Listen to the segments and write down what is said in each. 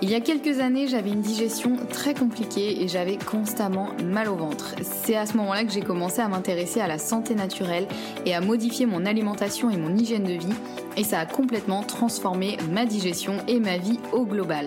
Il y a quelques années, j'avais une digestion très compliquée et j'avais constamment mal au ventre. C'est à ce moment-là que j'ai commencé à m'intéresser à la santé naturelle et à modifier mon alimentation et mon hygiène de vie et ça a complètement transformé ma digestion et ma vie au global.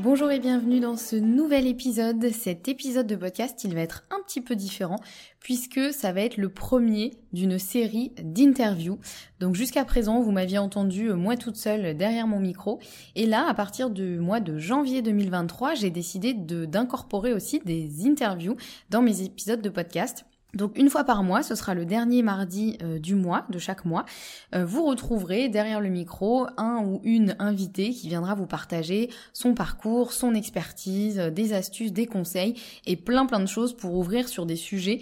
Bonjour et bienvenue dans ce nouvel épisode. Cet épisode de podcast, il va être un petit peu différent puisque ça va être le premier d'une série d'interviews. Donc jusqu'à présent, vous m'aviez entendu euh, moi toute seule derrière mon micro. Et là, à partir du mois de janvier 2023, j'ai décidé d'incorporer aussi des interviews dans mes épisodes de podcast. Donc une fois par mois, ce sera le dernier mardi euh, du mois, de chaque mois, euh, vous retrouverez derrière le micro un ou une invitée qui viendra vous partager son parcours, son expertise, euh, des astuces, des conseils et plein plein de choses pour ouvrir sur des sujets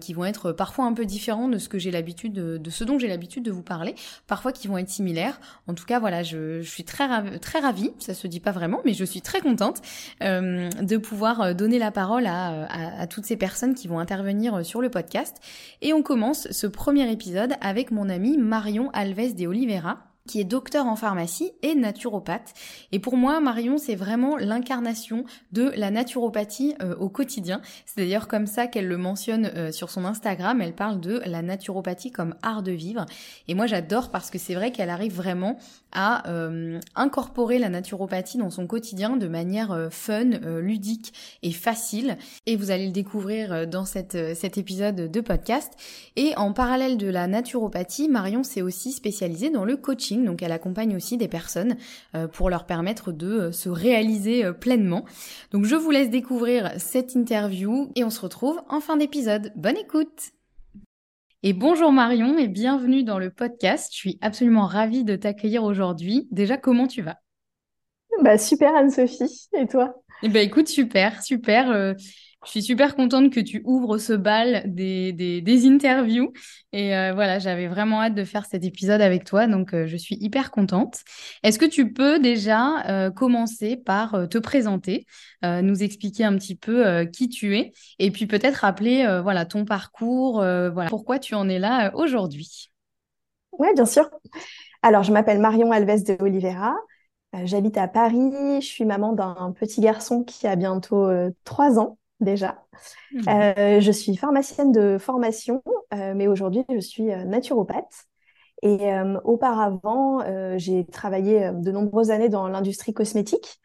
qui vont être parfois un peu différents de ce que j'ai l'habitude de, ce dont j'ai l'habitude de vous parler, parfois qui vont être similaires. En tout cas, voilà, je, suis très très ravie, ça se dit pas vraiment, mais je suis très contente de pouvoir donner la parole à, à, à toutes ces personnes qui vont intervenir sur le podcast. Et on commence ce premier épisode avec mon ami Marion Alves de Oliveira qui est docteur en pharmacie et naturopathe. Et pour moi, Marion, c'est vraiment l'incarnation de la naturopathie euh, au quotidien. C'est d'ailleurs comme ça qu'elle le mentionne euh, sur son Instagram. Elle parle de la naturopathie comme art de vivre. Et moi, j'adore parce que c'est vrai qu'elle arrive vraiment à euh, incorporer la naturopathie dans son quotidien de manière fun, ludique et facile. Et vous allez le découvrir dans cet épisode de podcast. Et en parallèle de la naturopathie, Marion s'est aussi spécialisée dans le coaching donc elle accompagne aussi des personnes euh, pour leur permettre de euh, se réaliser euh, pleinement. Donc je vous laisse découvrir cette interview et on se retrouve en fin d'épisode. Bonne écoute et bonjour Marion et bienvenue dans le podcast. Je suis absolument ravie de t'accueillir aujourd'hui. Déjà, comment tu vas? Bah super Anne-Sophie. Et toi? Eh ben écoute, super, super. Je suis super contente que tu ouvres ce bal des, des, interviews. Et euh, voilà, j'avais vraiment hâte de faire cet épisode avec toi. Donc, euh, je suis hyper contente. Est-ce que tu peux déjà euh, commencer par te présenter, nous expliquer un petit peu qui tu es et puis peut-être rappeler voilà, ton parcours, voilà, pourquoi tu en es là aujourd'hui? Oui, bien sûr. Alors, je m'appelle Marion Alves de Oliveira. J'habite à Paris. Je suis maman d'un petit garçon qui a bientôt trois ans déjà. Mmh. Euh, je suis pharmacienne de formation, euh, mais aujourd'hui, je suis euh, naturopathe. Et auparavant, j'ai travaillé de nombreuses années dans l'industrie cosmétique.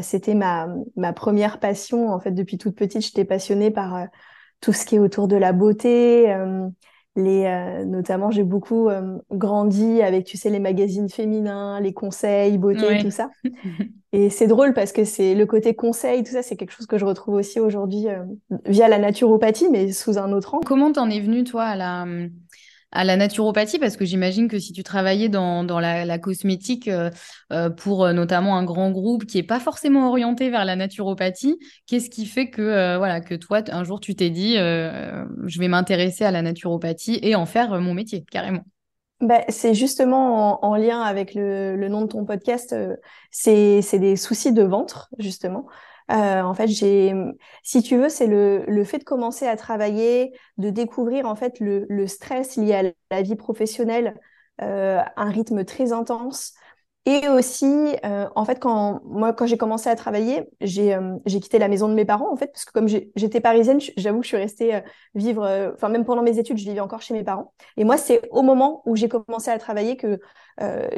C'était ma, ma première passion. En fait, depuis toute petite, j'étais passionnée par tout ce qui est autour de la beauté, les, euh, notamment, j'ai beaucoup euh, grandi avec, tu sais, les magazines féminins, les conseils, beauté, tout ça. Et c'est drôle parce que c'est le côté conseil, tout ça, c'est quelque chose que je retrouve aussi aujourd'hui euh, via la naturopathie, mais sous un autre angle. Comment t'en es venue, toi, à la, naturopathie? Parce que j'imagine que si tu travaillais dans, la, cosmétique euh, euh, pour notamment un grand groupe qui n'est pas forcément orienté vers la naturopathie, qu'est-ce qui fait que, voilà, que toi, un jour, tu t'es dit, je vais m'intéresser à la naturopathie et en faire mon métier, carrément? Bah, c'est justement en, lien avec le, le, nom de ton podcast, c'est des soucis de ventre, justement. Euh, en fait, j'ai, si tu veux, c'est le, le fait de commencer à travailler, de découvrir en fait le, le stress lié à la vie professionnelle, euh, un rythme très intense, et aussi, euh, en fait, quand moi, quand j'ai commencé à travailler, j'ai euh, j'ai quitté la maison de mes parents, en fait, parce que comme j'étais parisienne, j'avoue que je suis restée euh, vivre, enfin même pendant mes études, je vivais encore chez mes parents. Et moi, c'est au moment où j'ai commencé à travailler que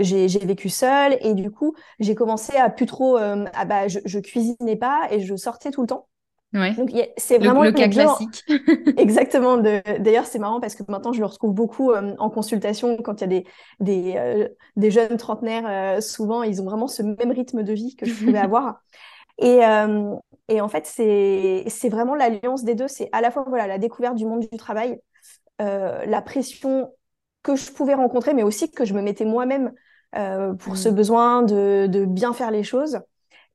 j'ai vécu seule, et du coup, j'ai commencé à plus trop, ah bah, je cuisinais pas et je sortais tout le temps. Ouais. Donc c'est vraiment le, cas classique. Exactement. D'ailleurs, c'est marrant parce que maintenant je le retrouve beaucoup euh, en consultation quand il y a des des, euh, des jeunes trentenaires. Euh, souvent, ils ont vraiment ce même rythme de vie que je pouvais avoir. Et, et en fait, c'est c'est vraiment l'alliance des deux. C'est à la fois voilà la découverte du monde du travail, la pression que je pouvais rencontrer, mais aussi que je me mettais moi-même pour ce mmh. besoin de de bien faire les choses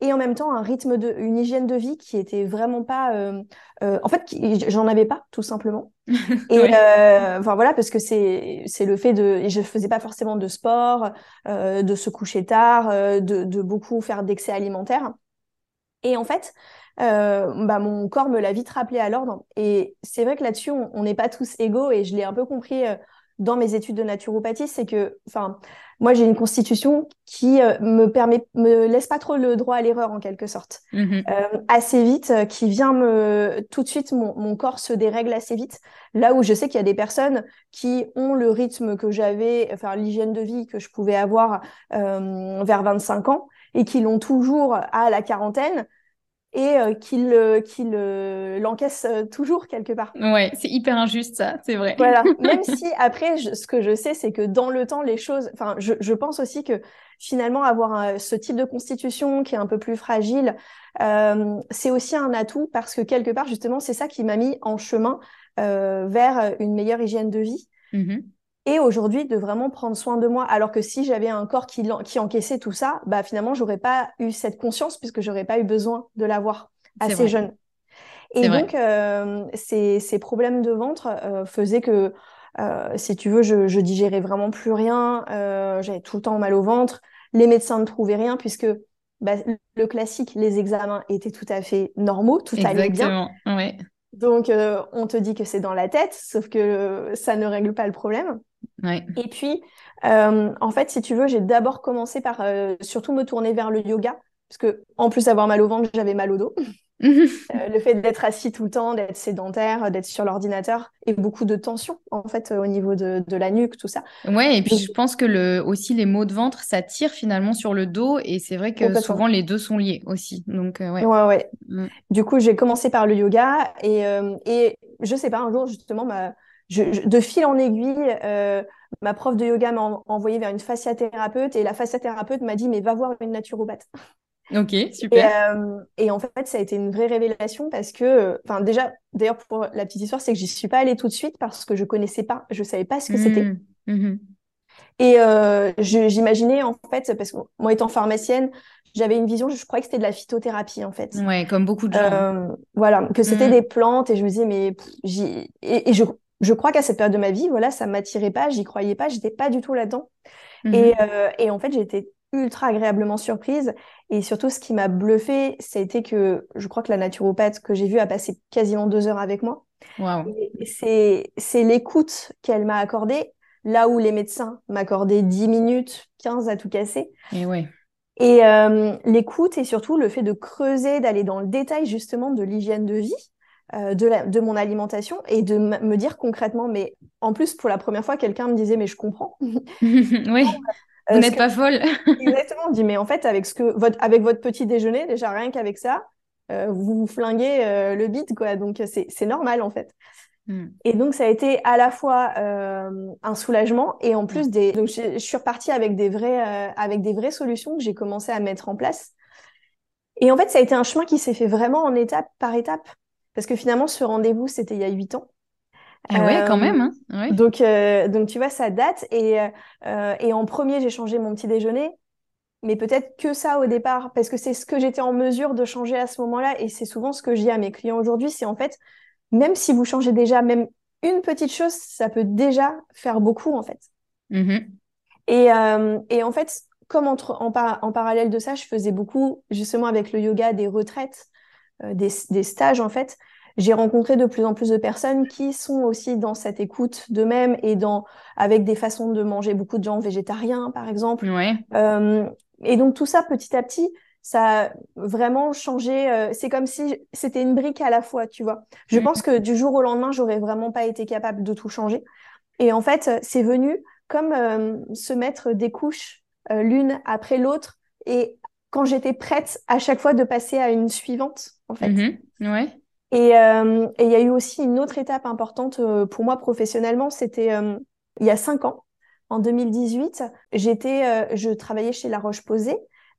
et en même temps un rythme de, une hygiène de vie qui était vraiment pas, euh, euh, en fait, j'en avais pas tout simplement. Et euh, enfin voilà, parce que c'est c'est le fait de, je faisais pas forcément de sport, de se coucher tard, de, de beaucoup faire d'excès alimentaire. Et en fait, bah, mon corps me l'a vite rappelé à l'ordre. Et c'est vrai que là-dessus, on n'est pas tous égaux et je l'ai un peu compris dans mes études de naturopathie, c'est que, enfin, moi j'ai une constitution qui euh, me permet, me laisse pas trop le droit à l'erreur en quelque sorte. Mmh euh, assez vite, euh, qui vient me, tout de suite, mon, mon, corps se dérègle assez vite. Là où je sais qu'il y a des personnes qui ont le rythme que j'avais, enfin l'hygiène de vie que je pouvais avoir vers 25 ans et qui l'ont toujours à la quarantaine et euh, qu'il qu'il l'encaisse euh, toujours quelque part. Ouais, c'est hyper injuste ça, c'est vrai. Voilà, même si après, ce que je sais, c'est que dans le temps, les choses, enfin, je, je pense aussi que finalement, avoir ce type de constitution qui est un peu plus fragile, euh, c'est aussi un atout parce que quelque part, justement, c'est ça qui m'a mis en chemin euh, vers une meilleure hygiène de vie. Mmh et aujourd'hui de vraiment prendre soin de moi. Alors que si j'avais un corps qui, qui encaissait tout ça, bah finalement j'aurais pas eu cette conscience puisque j'aurais pas eu besoin de l'avoir assez jeune. Et donc euh, ces, ces, problèmes de ventre euh, faisaient que euh, si tu veux, je, je digérais vraiment plus rien, j'avais tout le temps mal au ventre. Les médecins ne trouvaient rien puisque bah, le classique, les examens étaient tout à fait normaux, tout allait bien. Ouais. Donc, euh, on te dit que c'est dans la tête, sauf que ça ne règle pas le problème. Et puis, euh, en fait, si tu veux, j'ai d'abord commencé par euh, surtout me tourner vers le yoga, parce que en plus d'avoir mal au ventre, j'avais mal au dos. Euh, le fait d'être assis tout le temps, d'être sédentaire, d'être sur l'ordinateur et beaucoup de tension en fait au niveau de, de la nuque, tout ça. Ouais, et puis je pense que le, aussi les maux de ventre, ça tire finalement sur le dos et c'est vrai que souvent les deux sont liés aussi. Donc ouais. Ouais, ouais. Mm. Du coup, j'ai commencé par le yoga et, et je sais pas, un jour justement, ma, je, de fil en aiguille, euh, ma prof de yoga m'a envoyé vers une fasciathérapeute et la fasciathérapeute m'a dit mais va voir une naturopathe. Ok, super. Et, euh, et, en fait, ça a été une vraie révélation parce que, enfin, déjà, d'ailleurs, pour la petite histoire, c'est que j'y suis pas allée tout de suite parce que je connaissais pas, je savais pas ce que c'était. Mmh, mmh. Et euh, j'imaginais, en fait, parce que moi, étant pharmacienne, j'avais une vision, je croyais que c'était de la phytothérapie, en fait. Ouais, comme beaucoup de gens. Euh, voilà, que c'était mmh. des plantes et je me disais, mais et, je, je crois qu'à cette période de ma vie, voilà, ça m'attirait pas, j'y croyais pas, j'étais pas du tout là-dedans. Mhm. Et, euh, et, en fait, j'ai été ultra agréablement surprise. Et surtout, ce qui m'a bluffé, c'était que je crois que la naturopathe que j'ai vue a passé quasiment deux heures avec moi. Wow. C'est c'est l'écoute qu'elle m'a accordée, là où les médecins m'accordaient 10 minutes, 15 à tout casser. Et ouais. Et euh, l'écoute et surtout le fait de creuser, d'aller dans le détail justement de l'hygiène de vie. Euh, de, la, de mon alimentation et de me dire concrètement, mais en plus, pour la première fois, quelqu'un me disait, mais je comprends. oui. Vous n'êtes pas folle. Exactement. On dit, mais en fait, avec, ce que, votre, avec votre petit déjeuner, déjà rien qu'avec ça, euh, vous vous flinguez euh, le bide, quoi. Donc, c'est normal, en fait. Hmm. Et donc, ça a été à la fois un soulagement et en plus, des... donc, je suis repartie avec des, vrais, avec des vraies solutions que j'ai commencé à mettre en place. Et en fait, ça a été un chemin qui s'est fait vraiment en étape par étape. Parce que finalement, ce rendez-vous, c'était il y a huit ans. Ah ouais, quand même. Hein donc, donc, tu vois, ça date. Et, et en premier, j'ai changé mon petit déjeuner mais peut-être que ça au départ, parce que c'est ce que j'étais en mesure de changer à ce moment-là, et c'est souvent ce que je dis à mes clients aujourd'hui, c'est en fait, même si vous changez déjà même une petite chose, ça peut déjà faire beaucoup en fait. Mm-hmm. Et, euh, et, en fait, comme entre, en, en, parallèle de ça, je faisais beaucoup justement avec le yoga des retraites, euh, des, des, stages en fait. J'ai rencontré de plus en plus de personnes qui sont aussi dans cette écoute d'eux-mêmes et dans avec des façons de manger beaucoup de gens végétariens par exemple. Ouais. Euh, et donc tout ça, petit à petit, ça a vraiment changé. Euh, c'est comme si c'était une brique à la fois, tu vois. Je pense que du jour au lendemain, j'aurais vraiment pas été capable de tout changer. Et en fait, c'est venu comme euh, se mettre des couches euh, l'une après l'autre. Et quand j'étais prête à chaque fois de passer à une suivante, en fait. Mm-hmm. Ouais. Et il y a eu aussi une autre étape importante pour moi professionnellement. C'était il y a cinq ans en 2018, j'étais, euh, je travaillais chez La Roche-Posay,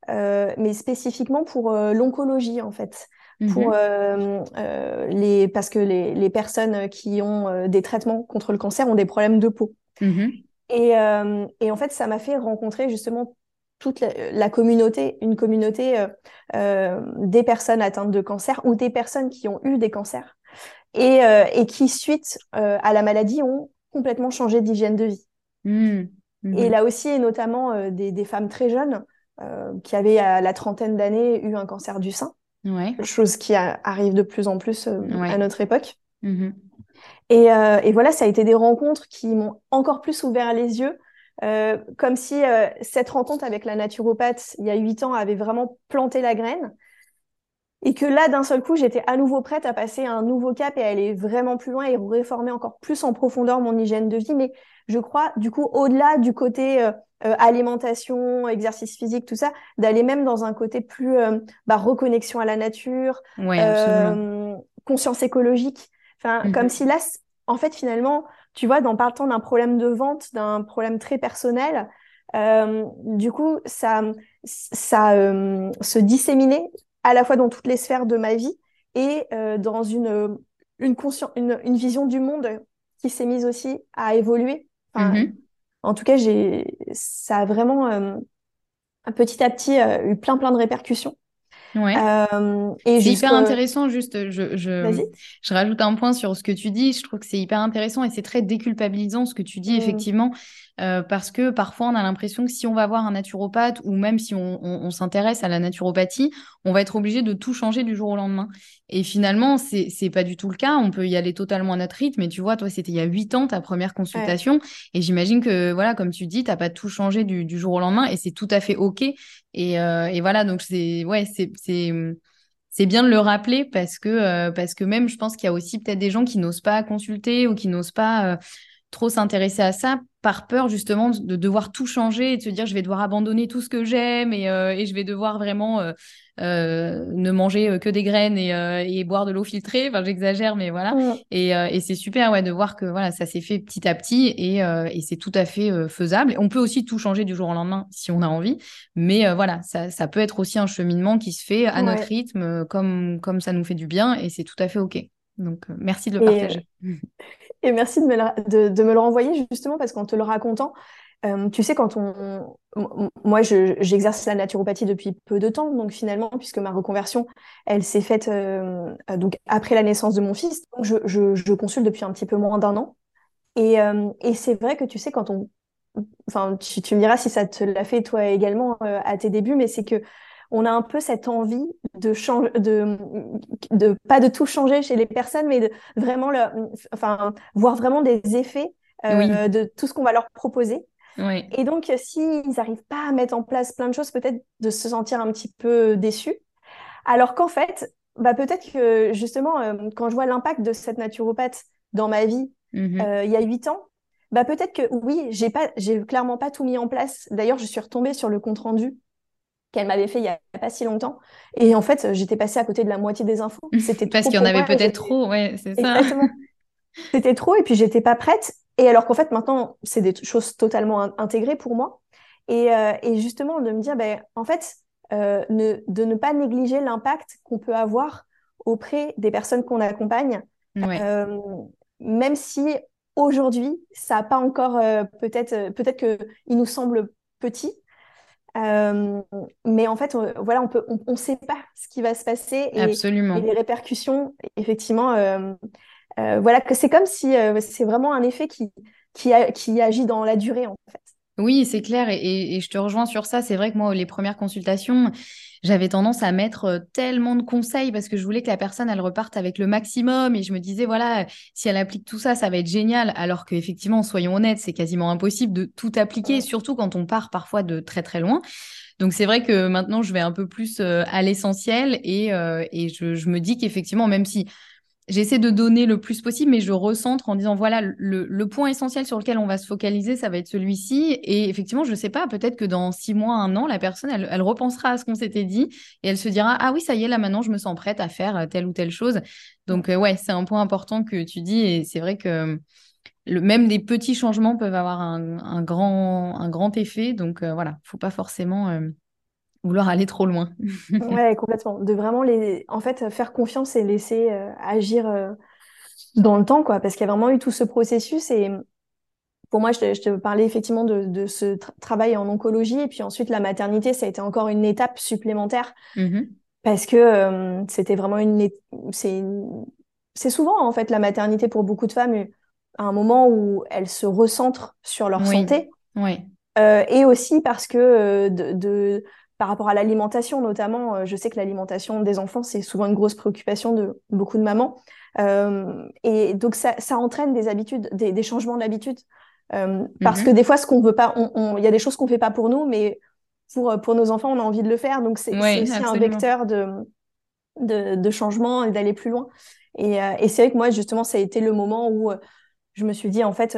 euh, mais spécifiquement pour euh, l'oncologie en fait. Pour mhm. les parce que les, les personnes qui ont des traitements contre le cancer ont des problèmes de peau. Mhm. Et, et, en fait, ça m'a fait rencontrer justement toute la, communauté, une communauté des personnes atteintes de cancer ou des personnes qui ont eu des cancers et, et qui, suite à la maladie, ont complètement changé d'hygiène de vie. Mmh. Et mmh. là aussi, et notamment euh, des, femmes très jeunes euh, qui avaient à la trentaine d'années eu un cancer du sein, chose qui arrive de plus en plus euh, à notre époque. Mmh. Et, et, voilà, ça a été des rencontres qui m'ont encore plus ouvert les yeux, comme si cette rencontre avec la naturopathe il y a huit ans avait vraiment planté la graine. Et que là, d'un seul coup, j'étais à nouveau prête à passer à un nouveau cap et à aller vraiment plus loin et réformer encore plus en profondeur mon hygiène de vie. Mais je crois, du coup, au-delà du côté euh, euh, alimentation, exercice physique, tout ça, d'aller même dans un côté plus euh, bah, reconnexion à la nature, conscience écologique. Enfin, mhm. comme si là, en fait, finalement, tu vois, dans partant d'un problème de vente, d'un problème très personnel, du coup, ça, ça se disséminait à la fois dans toutes les sphères de ma vie et dans une, une, une, une vision du monde qui s'est mise aussi à évoluer Mhm. En tout cas, j'ai, ça a vraiment euh, petit à petit euh, eu plein plein de répercussions. Ouais. Euh, c'est hyper intéressant, juste, je, je, je, rajoute un point sur ce que tu dis. Je trouve que c'est hyper intéressant et c'est très déculpabilisant ce que tu dis, mmh. effectivement. Euh, parce que parfois on a l'impression que si on va voir un naturopathe ou même si on, s'intéresse à la naturopathie, on va être obligé de tout changer du jour au lendemain. Et finalement, c'est c'est pas du tout le cas. On peut y aller totalement à notre rythme. Mais tu vois, toi, c'était il y a huit ans ta première consultation, et j'imagine que voilà, comme tu dis, t'as pas tout changé du, jour au lendemain, et c'est tout à fait ok. Et, euh, voilà, donc c'est ouais, c'est bien de le rappeler parce que euh, parce que même je pense qu'il y a aussi peut-être des gens qui n'osent pas consulter ou qui n'osent pas trop s'intéresser à ça par peur justement de devoir tout changer et de se dire je vais devoir abandonner tout ce que j'aime et, euh, et, je vais devoir vraiment euh, euh, ne manger que des graines et, et boire de l'eau filtrée. Enfin, j'exagère, mais voilà. Et, et c'est super ouais, de voir que voilà, ça s'est fait petit à petit et, et c'est tout à fait faisable. On peut aussi tout changer du jour au lendemain si on a envie, mais voilà, ça, ça, peut être aussi un cheminement qui se fait à notre rythme, comme, comme ça nous fait du bien et c'est tout à fait OK. Donc, merci de le partager. Et merci de me, le, de, me le renvoyer justement parce qu'en te le racontant, euh, tu sais, quand on. Moi, j'exerce la naturopathie depuis peu de temps, donc finalement, puisque ma reconversion, elle s'est faite euh, donc après la naissance de mon fils, donc je, je, je consulte depuis un petit peu moins d'un an. Et, euh, et c'est vrai que tu sais, quand on. Enfin, tu, tu me diras si ça te l'a fait toi également à tes débuts, mais c'est que on a un peu cette envie de changer, de, de pas de tout changer chez les personnes, mais de vraiment, le, enfin, voir vraiment des effets euh, de tout ce qu'on va leur proposer. Et donc, s'ils n'arrivent pas à mettre en place plein de choses, peut-être de se sentir un petit peu déçus. Alors qu'en fait, bah, peut-être que justement, euh, quand je vois l'impact de cette naturopathe dans ma vie mm-hmm. euh, il y a huit ans, bah peut-être que oui, j'ai pas, j'ai clairement pas tout mis en place. D'ailleurs, je suis retombée sur le compte rendu qu'elle m'avait fait il y a pas si longtemps. Et en fait, j'étais passée à côté de la moitié des infos. C'était parce qu'il y en avait peut-être trop, ouais, c'est ça. Exactement. C'était trop et puis j'étais pas prête. Et alors qu'en fait, maintenant, c'est des choses totalement intégrées pour moi. Et, euh, et, justement, de me dire, ben, en fait, euh, ne, de ne pas négliger l'impact qu'on peut avoir auprès des personnes qu'on accompagne. Euh, même si aujourd'hui, ça n'a pas encore, peut-être peut-être qu'il nous semble petit, mais en fait, voilà, on peut, on, sait pas ce qui va se passer et, Absolument. et les répercussions, effectivement, voilà, que c'est comme si c'est vraiment un effet qui, qui, qui agit dans la durée, en fait. Oui, c'est clair, et, je te rejoins sur ça. C'est vrai que moi, les premières consultations, j'avais tendance à mettre euh, tellement de conseils parce que je voulais que la personne, elle reparte avec le maximum. Et je me disais, voilà, si elle applique tout ça, ça va être génial. Alors qu'effectivement, soyons honnêtes, c'est quasiment impossible de tout appliquer, surtout quand on part parfois de très très loin. Donc c'est vrai que maintenant, je vais un peu plus euh, à l'essentiel et, euh, et je, je me dis qu'effectivement, même si j'essaie de donner le plus possible, mais je recentre en disant voilà, le, point essentiel sur lequel on va se focaliser, ça va être celui-ci. Et effectivement, je ne sais pas, peut-être que dans six mois, un an, la personne, elle, repensera à ce qu'on s'était dit et elle se dira ah oui, ça y est, là maintenant, je me sens prête à faire euh, telle ou telle chose. Donc, euh, ouais, c'est un point important que tu dis et c'est vrai que. Le, même des petits changements peuvent avoir un, grand, un grand effet. Donc euh, voilà, il ne faut pas forcément vouloir aller trop loin. ouais, complètement. De vraiment les, en fait, faire confiance et laisser euh, agir euh, dans le temps, quoi. Parce qu'il y a vraiment eu tout ce processus et pour moi, je te, parlais effectivement de, ce travail en oncologie et puis ensuite la maternité, ça a été encore une étape supplémentaire mm-hmm. parce que euh, c'était vraiment une, c'est c'est souvent en fait la maternité pour beaucoup de femmes à un moment où elles se recentrent sur leur santé. Oui. et aussi parce que de, par rapport à l'alimentation notamment, euh, je sais que l'alimentation des enfants, c'est souvent une grosse préoccupation de beaucoup de mamans. Euh, et donc, ça, ça, entraîne des habitudes, des, des changements d'habitude. Euh, parce que mhm. des fois, ce qu'on veut pas, il y a des choses qu'on fait pas pour nous, mais pour, pour nos enfants, on a envie de le faire. Donc, c'est aussi un vecteur de, de, de changement et d'aller plus loin. Et, euh, et c'est vrai que moi, justement, ça a été le moment où je me suis dit, en fait,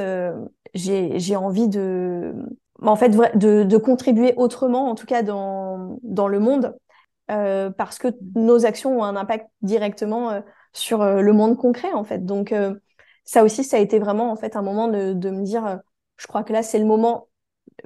j'ai envie de en fait, de, de, contribuer autrement, en tout cas dans, dans le monde, euh, parce que nos actions ont un impact directement euh, sur euh, le monde concret, en fait. Donc, euh, ça aussi, ça a été vraiment, en fait, un moment de, de me dire, je crois que là, c'est le moment.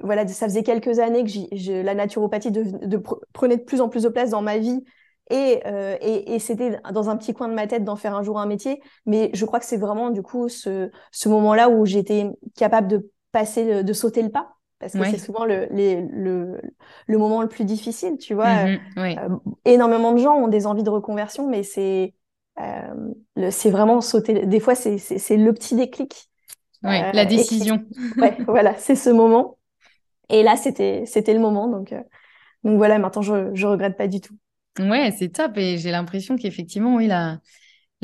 Voilà, ça faisait quelques années que j la naturopathie de, de, prenait de plus en plus de place dans ma vie. Et, et, et c'était dans un petit coin de ma tête d'en faire un jour un métier. Mais je crois que c'est vraiment, du coup, ce, ce moment-là où j'étais capable de passer, de sauter le pas parce que c'est souvent le, le, le, moment le plus difficile, tu vois. Mhm, euh, énormément de gens ont des envies de reconversion, mais c'est euh, c'est vraiment sauter. Des fois, c'est le petit déclic. Oui, la euh, décision. ouais, voilà, c'est ce moment. Et là, c'était le moment. Donc, donc voilà, maintenant, je ne regrette pas du tout. Ouais, c'est top. Et j'ai l'impression qu'effectivement, oui, la,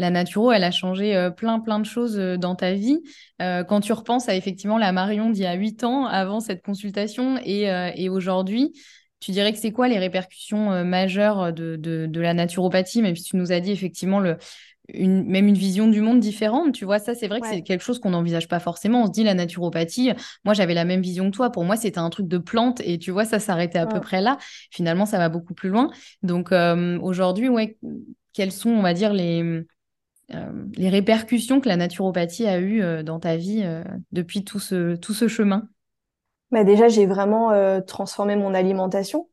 la naturo, elle a changé euh, plein, plein de choses euh, dans ta vie. Euh, quand tu repenses à effectivement la Marion d'il y a huit ans, avant cette consultation et, aujourd'hui, tu dirais que c'est quoi les répercussions majeures de, la naturopathie, même si tu nous as dit effectivement le, une, même une vision du monde différente, tu vois, ça c'est vrai que c'est quelque chose qu'on n'envisage pas forcément. On se dit la naturopathie, moi j'avais la même vision que toi, pour moi c'était un truc de plante et tu vois, ça s'arrêtait à peu près là. Finalement, ça va beaucoup plus loin. Donc aujourd'hui, ouais, quelles sont, on va dire, les, les répercussions que la naturopathie a eues euh, dans ta vie euh, depuis tout ce, tout ce chemin? Bah Déjà, j'ai vraiment transformé mon alimentation.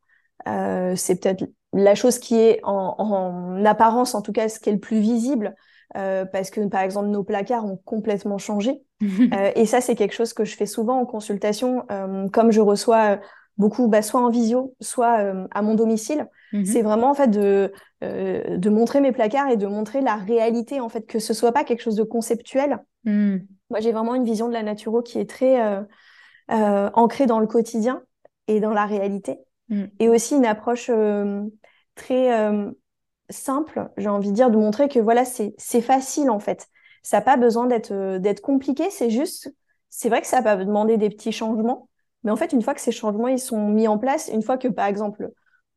c'est peut-être la chose qui est en, apparence, en tout cas, ce qui est le plus visible. parce que par exemple nos placards ont complètement changé et ça c'est quelque chose que je fais souvent en consultation comme je reçois beaucoup bah, soit en visio soit à mon domicile Mmh c'est vraiment en fait de, euh, de montrer mes placards et de montrer la réalité en fait, que ce soit pas quelque chose de conceptuel. Mmh. Moi, j'ai vraiment une vision de la naturo qui est très euh, euh, ancrée dans le quotidien et dans la réalité. Mmh. Et aussi une approche très simple, j'ai envie de dire, de montrer que voilà, c'est facile en fait. Ça n'a pas besoin d'être d'être compliqué, c'est juste, c'est vrai que ça va demander des petits changements, mais en fait, une fois que ces changements ils sont mis en place, une fois que par exemple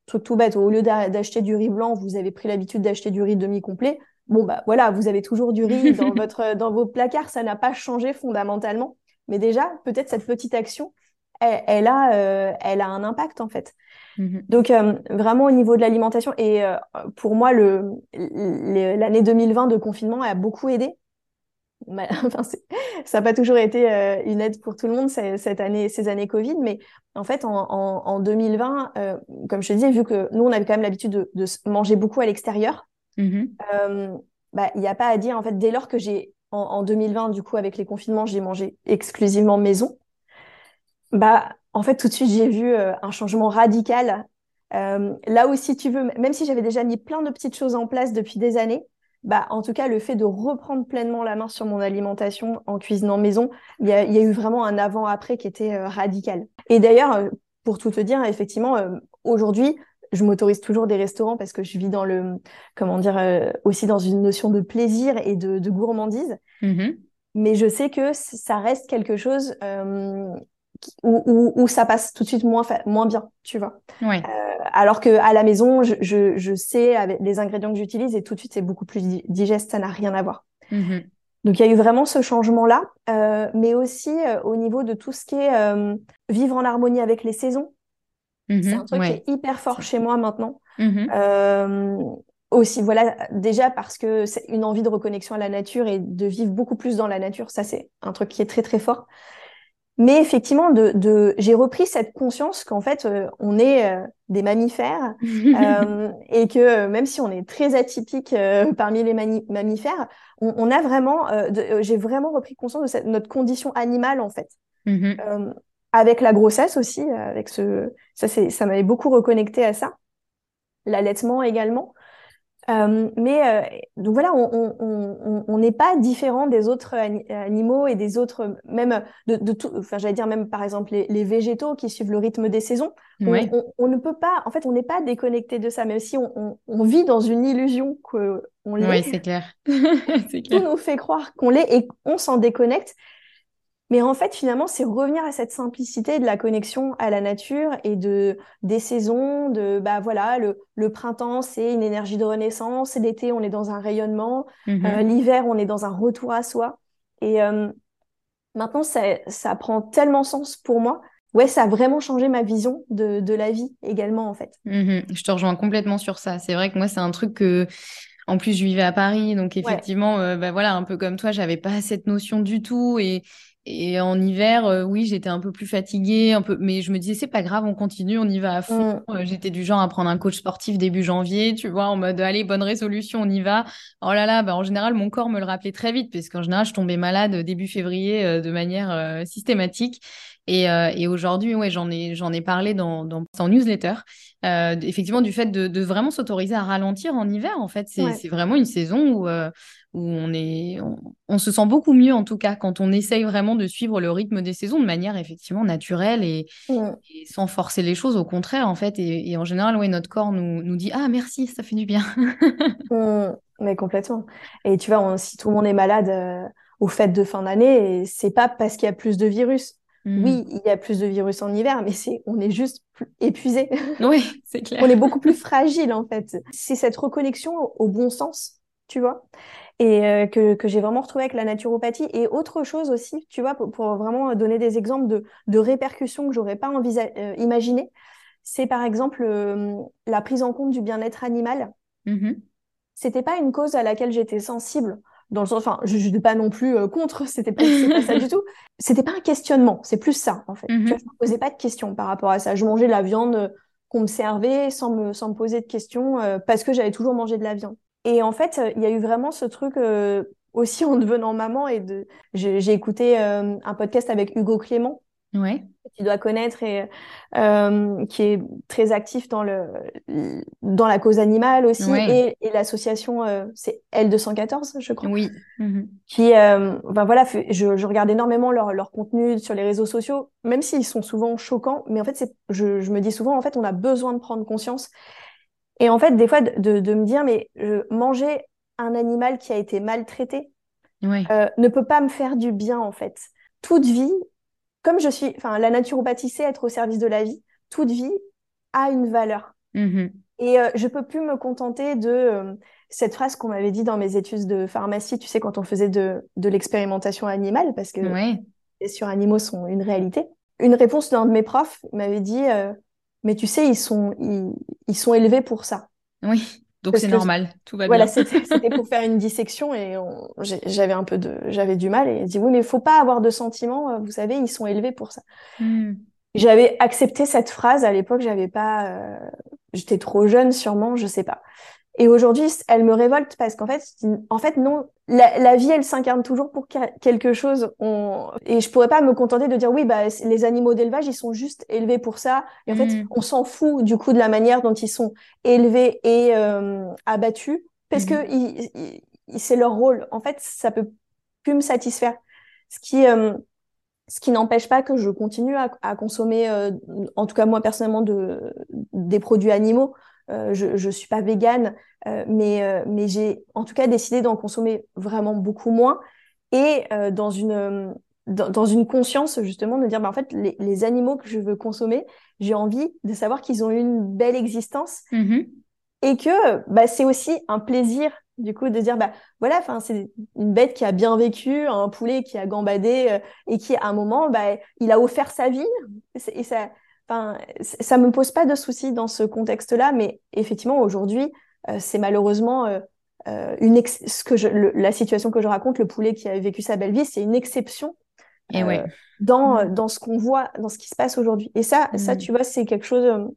truc tout bête, au lieu d'acheter du riz blanc, vous avez pris l'habitude d'acheter du riz demi-complet. Bon, bah voilà, vous avez toujours du riz dans, votre, dans vos placards, ça n'a pas changé fondamentalement. Mais déjà, peut-être cette petite action, elle, a, euh, elle a un impact en fait. Mmh Donc, euh, vraiment au niveau de l'alimentation, et euh, pour moi, l'année 2020 de confinement a beaucoup aidé enfin, ça n'a pas toujours été euh, une aide pour tout le monde cette année, ces années Covid, mais en fait, en, en, 2020, euh, comme je te disais, vu que nous, on avait quand même l'habitude de, manger beaucoup à l'extérieur, mmh euh, bah, il n'y a pas à dire, en fait, dès lors que j'ai en, 2020, du coup, avec les confinements, j'ai mangé exclusivement maison. Bah, en fait, tout de suite, j'ai vu un changement radical. là aussi, tu veux, même si j'avais déjà mis plein de petites choses en place depuis des années, bah, en tout cas, le fait de reprendre pleinement la main sur mon alimentation en cuisinant maison, il y a, eu vraiment un avant-après qui était euh, radical. Et d'ailleurs, euh, pour tout te dire, effectivement, euh, aujourd'hui, je m'autorise toujours des restaurants parce que je vis dans le, comment dire, aussi dans une notion de plaisir et de, gourmandise. Mmh Mais je sais que ça reste quelque chose où, où, ça passe tout de suite moins, moins bien, tu vois. Euh, alors que à la maison, je, je, je, sais avec les ingrédients que j'utilise et tout de suite c'est beaucoup plus digeste, ça n'a rien à voir. Mm-hmm. Donc il y a eu vraiment ce changement-là, euh, mais aussi euh, au niveau de tout ce qui est euh, vivre en harmonie avec les saisons. Mm-hmm. C'est un truc qui est hyper fort chez moi maintenant. Euh, aussi, voilà, déjà parce que c'est une envie de reconnexion à la nature et de vivre beaucoup plus dans la nature, ça c'est un truc qui est très très fort. Mais effectivement, de, de j'ai repris cette conscience qu'en fait, euh, on est euh, des mammifères euh, et que même si on est très atypique parmi les mammifères, on, on, a vraiment, j'ai vraiment repris conscience de cette, notre condition animale en fait. Mm-hmm. avec la grossesse aussi, avec ce, ça, ça m'avait beaucoup reconnecté à ça. L'allaitement également. Euh, mais euh, donc voilà, on n'est pas différent des autres animaux et des autres, même de, de tout, enfin j'allais dire même par exemple les, végétaux qui suivent le rythme des saisons. On, ne peut pas, en fait, on n'est pas déconnecté de ça, même si on, vit dans une illusion qu'on l'est. Oui, c'est clair. Tout nous fait croire qu'on l'est et on s'en déconnecte. Mais en fait, finalement, c'est revenir à cette simplicité de la connexion à la nature et de des saisons, de bah voilà, le, le printemps, c'est une énergie de renaissance, l'été, on est dans un rayonnement, mhm. euh, l'hiver, on est dans un retour à soi. Et euh, maintenant, ça, ça prend tellement sens pour moi. Ouais, ça a vraiment changé ma vision de, de la vie également, en fait. Mhm. Je te rejoins complètement sur ça. C'est vrai que moi, c'est un truc que en plus, je vivais à Paris, donc effectivement, euh, bah voilà, un peu comme toi, j'avais pas cette notion du tout. Et, et en hiver, euh, oui, j'étais un peu plus fatiguée, un peu, mais je me disais c'est pas grave, on continue, on y va à fond. Mm. Euh, j'étais du genre à prendre un coach sportif début janvier, tu vois, en mode allez bonne résolution, on y va. Oh là là, bah en général mon corps me le rappelait très vite, parce qu'en général je tombais malade début février euh, de manière systématique. Et, et aujourd'hui, ouais, j'en ai j'en ai parlé dans dans en newsletter. effectivement, du fait de, de vraiment s'autoriser à ralentir en hiver, en fait, c'est vraiment une saison où où on est, on, se sent beaucoup mieux en tout cas quand on essaye vraiment de suivre le rythme des saisons de manière effectivement naturelle et, sans forcer les choses. Au contraire, en fait, et, en général, ouais, notre corps nous, nous dit ah merci, ça fait du bien. Mmh, mais complètement. Et tu vois, si tout le monde est malade euh, aux fêtes de fin d'année, c'est pas parce qu'il y a plus de virus. Mmh. Oui, il y a plus de virus en hiver, mais c'est on est juste épuisé. Oui, c'est clair. on est beaucoup plus fragile en fait. C'est cette reconnexion au bon sens, tu vois et euh, que, que j'ai vraiment retrouvé avec la naturopathie. Et autre chose aussi, tu vois, pour, pour vraiment donner des exemples de, de répercussions que j'aurais pas envisagé, euh, imaginé, c'est par exemple euh, la prise en compte du bien-être animal. Mm-hmm. C'était pas une cause à laquelle j'étais sensible. Dans le sens, enfin, je n'étais pas non plus contre, c'était pas, pas ça du tout. C'était pas un questionnement, c'est plus ça en fait. Tu vois, mm-hmm. je me posais pas de questions par rapport à ça. Je mangeais de la viande qu'on me servait sans me, sans me poser de questions parce que j'avais toujours mangé de la viande. Et en fait, il y a eu vraiment ce truc euh, aussi en devenant maman et de j'ai écouté euh, un podcast avec Hugo Clément ouais. que tu dois connaître et euh, qui est très actif dans le dans la cause animale aussi et, et l'association c'est L214 je crois oui mhm. qui ben voilà je, je regarde énormément leur, leur contenu sur les réseaux sociaux même s'ils sont souvent choquants mais en fait c'est je, je me dis souvent en fait on a besoin de prendre conscience et en fait, des fois, de, de me dire, mais manger un animal qui a été maltraité euh, ne peut pas me faire du bien, en fait. Toute vie, comme je suis, enfin, la naturopathie, c'est être au service de la vie. Toute vie a une valeur. Mm-hmm. Et euh, je peux plus me contenter de euh, cette phrase qu'on m'avait dit dans mes études de pharmacie, tu sais, quand on faisait de, de l'expérimentation animale, parce que les sur animaux sont une réalité. Une réponse d'un de mes profs m'avait dit, euh, mais tu sais, ils sont, ils, sont élevés pour ça. Oui, donc c'est normal, tout va voilà, bien. Voilà, c'était pour faire une dissection et j'avais un peu de, j'avais du mal et il dit oui, mais il faut pas avoir de sentiments, euh, vous savez, ils sont élevés pour ça. Hmm. J'avais accepté cette phrase à l'époque, j'avais pas, euh, j'étais trop jeune sûrement, je sais pas. Et aujourd'hui, elle me révolte parce qu'en fait, en fait, non, la, vie, elle s'incarne toujours pour quelque chose. On... Et je pourrais pas me contenter de dire oui, bah, les animaux d'élevage, ils sont juste élevés pour ça. Et en fait, mm. on s'en fout du coup de la manière dont ils sont élevés et euh, abattus parce que mm-hmm. c'est leur rôle. En fait, ça peut plus me satisfaire. Ce qui, euh, ce qui n'empêche pas que je continue à, à consommer, euh, en tout cas moi personnellement, de, des produits animaux. Euh, je ne suis pas végane, euh, mais, euh, mais j'ai en tout cas décidé d'en consommer vraiment beaucoup moins et dans une dans, une conscience justement de dire bah, en fait les, les animaux que je veux consommer j'ai envie de savoir qu'ils ont eu une belle existence mmh et que bah, c'est aussi un plaisir du coup de dire bah voilà enfin c'est une bête qui a bien vécu un poulet qui a gambadé et qui à un moment bah il a offert sa vie. Et ça Enfin, ça me pose pas de soucis dans ce contexte-là, mais effectivement, aujourd'hui, euh, c'est malheureusement euh, euh, une ce que je, la situation que je raconte, le poulet qui a vécu sa belle vie, c'est une exception Et ouais. dans, mm. dans ce qu'on voit, dans ce qui se passe aujourd'hui. Et ça, ça, mm. tu vois, c'est quelque chose.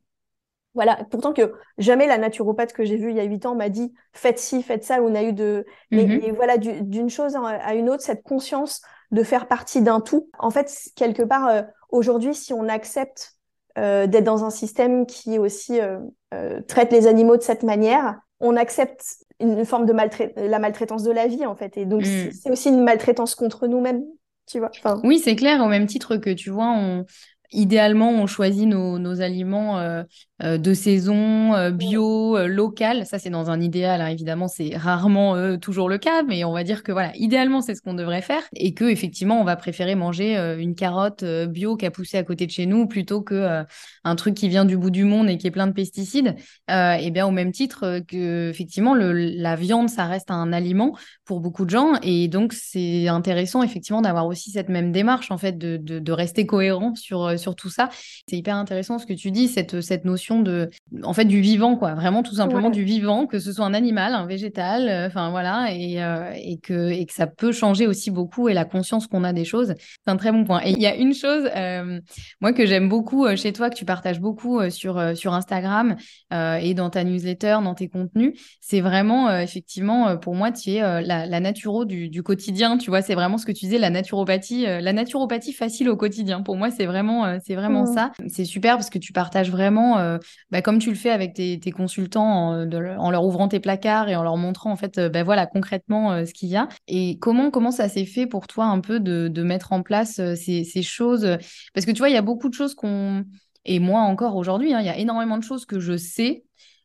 voilà, pourtant que jamais la naturopathe que j'ai vue il y a huit ans m'a dit faites ci, faites ça. On a eu de, mais, mm-hmm. voilà, d'une chose à une autre, cette conscience de faire partie d'un tout. En fait, quelque part, aujourd'hui, si on accepte d'être dans un système qui aussi euh, euh, traite les animaux de cette manière, on accepte une forme de la maltraitance de la vie en fait. Et donc mm. c'est aussi une maltraitance contre nous-mêmes, tu vois. Oui, c'est clair. Au même titre que tu vois, on, idéalement, on choisit nos, nos aliments euh, euh, de saison, euh, bio, local. Ça, c'est dans un idéal. Hein. Évidemment, c'est rarement toujours le cas, mais on va dire que voilà, idéalement, c'est ce qu'on devrait faire et que effectivement, on va préférer manger une carotte bio qui a poussé à côté de chez nous plutôt que un truc qui vient du bout du monde et qui est plein de pesticides. et bien, au même titre que effectivement, le, la viande, ça reste un aliment pour beaucoup de gens et donc c'est intéressant effectivement d'avoir aussi cette même démarche en fait de, de, de rester cohérent sur sur tout ça. C'est hyper intéressant ce que tu dis, cette, cette notion de, en fait, du vivant, quoi. Vraiment, tout simplement du vivant, que ce soit un animal, un végétal, euh, enfin voilà, et, euh, et, que, et que ça peut changer aussi beaucoup et la conscience qu'on a des choses. C'est un très bon point. Et il y a une chose, euh, moi, que j'aime beaucoup chez toi, que tu partages beaucoup sur, sur Instagram et dans ta newsletter, dans tes contenus, c'est vraiment, effectivement, pour moi, tu es la, la naturo du, du quotidien, tu vois, c'est vraiment ce que tu disais, la naturopathie, la naturopathie facile au quotidien. Pour moi, c'est vraiment c'est vraiment mmh. ça. C'est super parce que tu partages vraiment, euh, bah, comme tu le fais avec tes, consultants, en, leur ouvrant tes placards et en leur montrant en fait, bah, voilà, concrètement ce qu'il y a. Et comment comment ça s'est fait pour toi un peu de, mettre en place ces, ces choses? Parce que tu vois, il y a beaucoup de choses qu'on et moi encore aujourd'hui, hein, il y a énormément de choses que je sais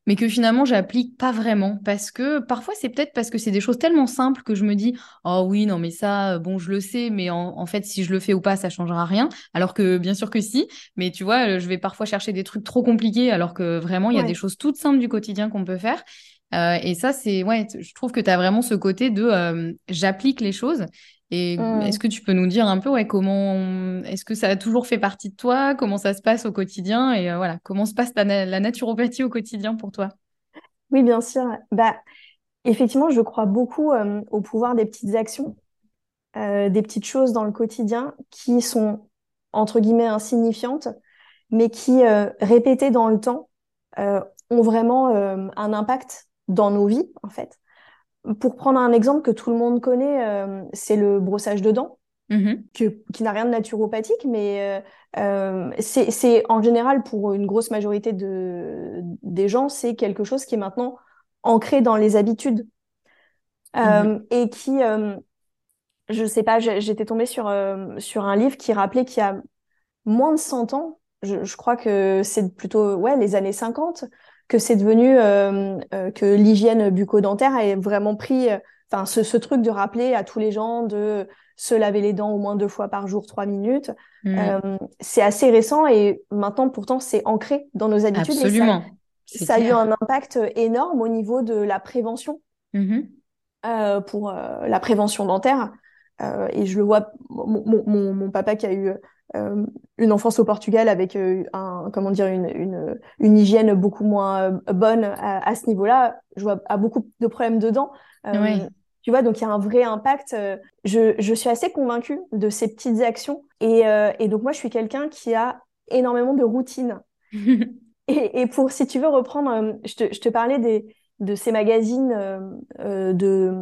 mais que finalement j'applique pas vraiment. Parce que parfois c'est peut-être parce que c'est des choses tellement simples que je me dis oh oui non mais ça euh, bon je le sais mais en, fait si je le fais ou pas ça changera rien alors que bien sûr que si mais tu vois euh, je vais parfois chercher des trucs trop compliqués alors que vraiment il y a des choses toutes simples du quotidien qu'on peut faire. Euh, et ça c'est ouais je trouve que tu as vraiment ce côté de j'applique les choses et mmh. est-ce que tu peux nous dire un peu ouais, comment est-ce que ça a toujours fait partie de toi? Comment ça se passe au quotidien? Et euh, voilà, comment se passe la naturopathie au quotidien pour toi? Oui, bien sûr. Bah, effectivement, je crois beaucoup euh, au pouvoir des petites actions, euh, des petites choses dans le quotidien qui sont entre guillemets insignifiantes, mais qui répétées dans le temps ont vraiment un impact dans nos vies en fait. Pour prendre un exemple que tout le monde connaît, euh, c'est le brossage de dents, mm-hmm. qui n'a rien de naturopathique, mais euh, euh, c'est en général pour une grosse majorité de, des gens, c'est quelque chose qui est maintenant ancré dans les habitudes mm-hmm. et qui, je sais pas, j'étais tombée sur, sur un livre qui rappelait qu'il y a moins de 100 ans, je, je crois que c'est plutôt ouais les années 50 que c'est devenu euh, euh, que l'hygiène bucco-dentaire a vraiment pris, euh, enfin ce, ce, truc de rappeler à tous les gens de se laver les dents au moins deux fois par jour, trois minutes. Mmh. c'est assez récent et maintenant pourtant c'est ancré dans nos habitudes. Absolument. Et ça, a eu un impact énorme au niveau de la prévention mmh pour la prévention dentaire. et je le vois, mon, mon, mon, papa qui a eu euh, une enfance au Portugal avec euh, un comment dire une, une, une hygiène beaucoup moins euh, bonne à, ce niveau-là, je vois a beaucoup de problèmes dedans. Tu vois, donc il y a un vrai impact. Je, je suis assez convaincue de ces petites actions et, et donc moi je suis quelqu'un qui a énormément de routine. et, et, pour si tu veux reprendre, je te, je te parlais des de ces magazines de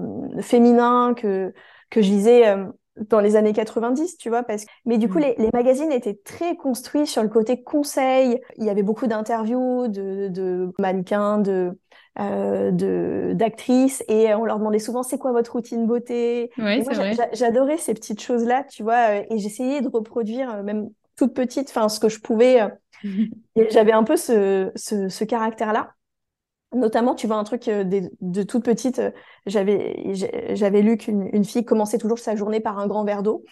féminins que que je lisais dans les années 90, tu vois, parce que... mais du coup, mm. les, les, magazines étaient très construits sur le côté conseil. Il y avait beaucoup d'interviews de, de mannequins, de euh, de d'actrices, et on leur demandait souvent c'est quoi votre routine beauté? Ouais, J'adorais ces petites choses-là, tu vois, euh, et j'essayais de reproduire euh, même toute petite, enfin ce que je pouvais. Euh, j'avais un peu ce, ce, ce caractère-là. Notamment, tu vois, un truc euh, de, de toute petite, euh, j'avais, j'avais lu qu'une une fille commençait toujours sa journée par un grand verre d'eau.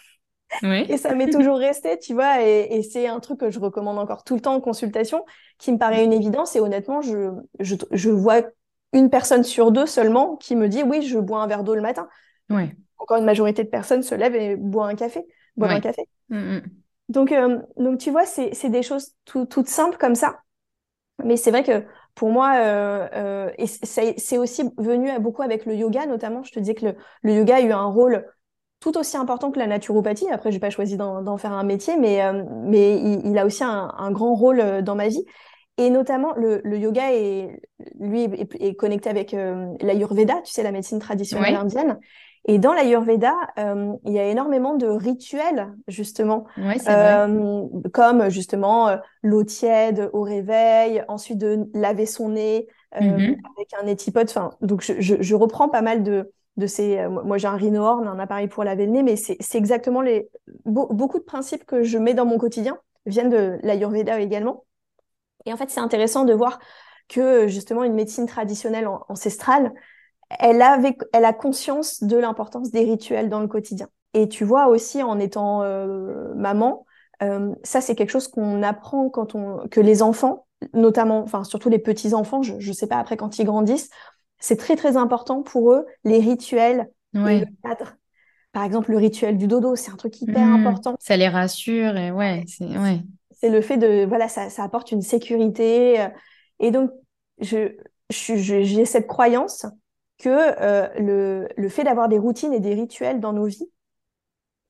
Oui. Et ça m'est toujours resté, tu vois, et, et c'est un truc que je recommande encore tout le temps en consultation, qui me paraît une évidence. Et honnêtement, je, je, je vois une personne sur deux seulement qui me dit oui, je bois un verre d'eau le matin. Ouais. Encore une majorité de personnes se lèvent et boivent un café, boivent un café. Mm, mm. Donc, euh, donc tu vois, c'est c'est des choses tout- toutes simples comme ça. Mais c'est vrai que pour moi, euh, euh, et c'est aussi venu à- beaucoup avec le yoga, notamment. Je te disais que le, le yoga a eu un rôle tout aussi important que la naturopathie. Après, j'ai pas choisi d'en faire un métier, mais, euh, mais il, il a aussi un, un grand rôle euh, dans ma vie. Et notamment, le, le yoga est, lui, est, est connecté avec euh, l'Ayurveda, tu sais, la médecine traditionnelle indienne. Et dans l'Ayurveda, euh, il y a énormément de rituels, justement, Ouais, c'est vrai. euh, comme justement euh, l'eau tiède au réveil, ensuite de laver son nez euh, Mhm. avec un étipote. Enfin, donc je, je, je reprends pas mal de, de ces. euh, moi, j'ai un rhino-horn, un appareil pour laver le nez, mais c'est exactement les beau- beaucoup de principes que je mets dans mon quotidien viennent de l'Ayurveda également. Et en fait, c'est intéressant de voir que justement une médecine traditionnelle an- ancestrale, elle avait, elle a conscience de l'importance des rituels dans le quotidien. Et tu vois aussi en étant euh, maman, euh, ça c'est quelque chose qu'on apprend quand on, que les enfants, notamment, enfin surtout les petits enfants, je, je sais pas après quand ils grandissent, c'est très très important pour eux les rituels et Ouais. le cadre. Par exemple, le rituel du dodo, c'est un truc hyper Mm. important. Ça les rassure et ouais, c'est ouais. c'est le fait de voilà ça, ça apporte une sécurité euh, et donc je- j'ai cette croyance que euh, le le fait d'avoir des routines et des rituels dans nos vies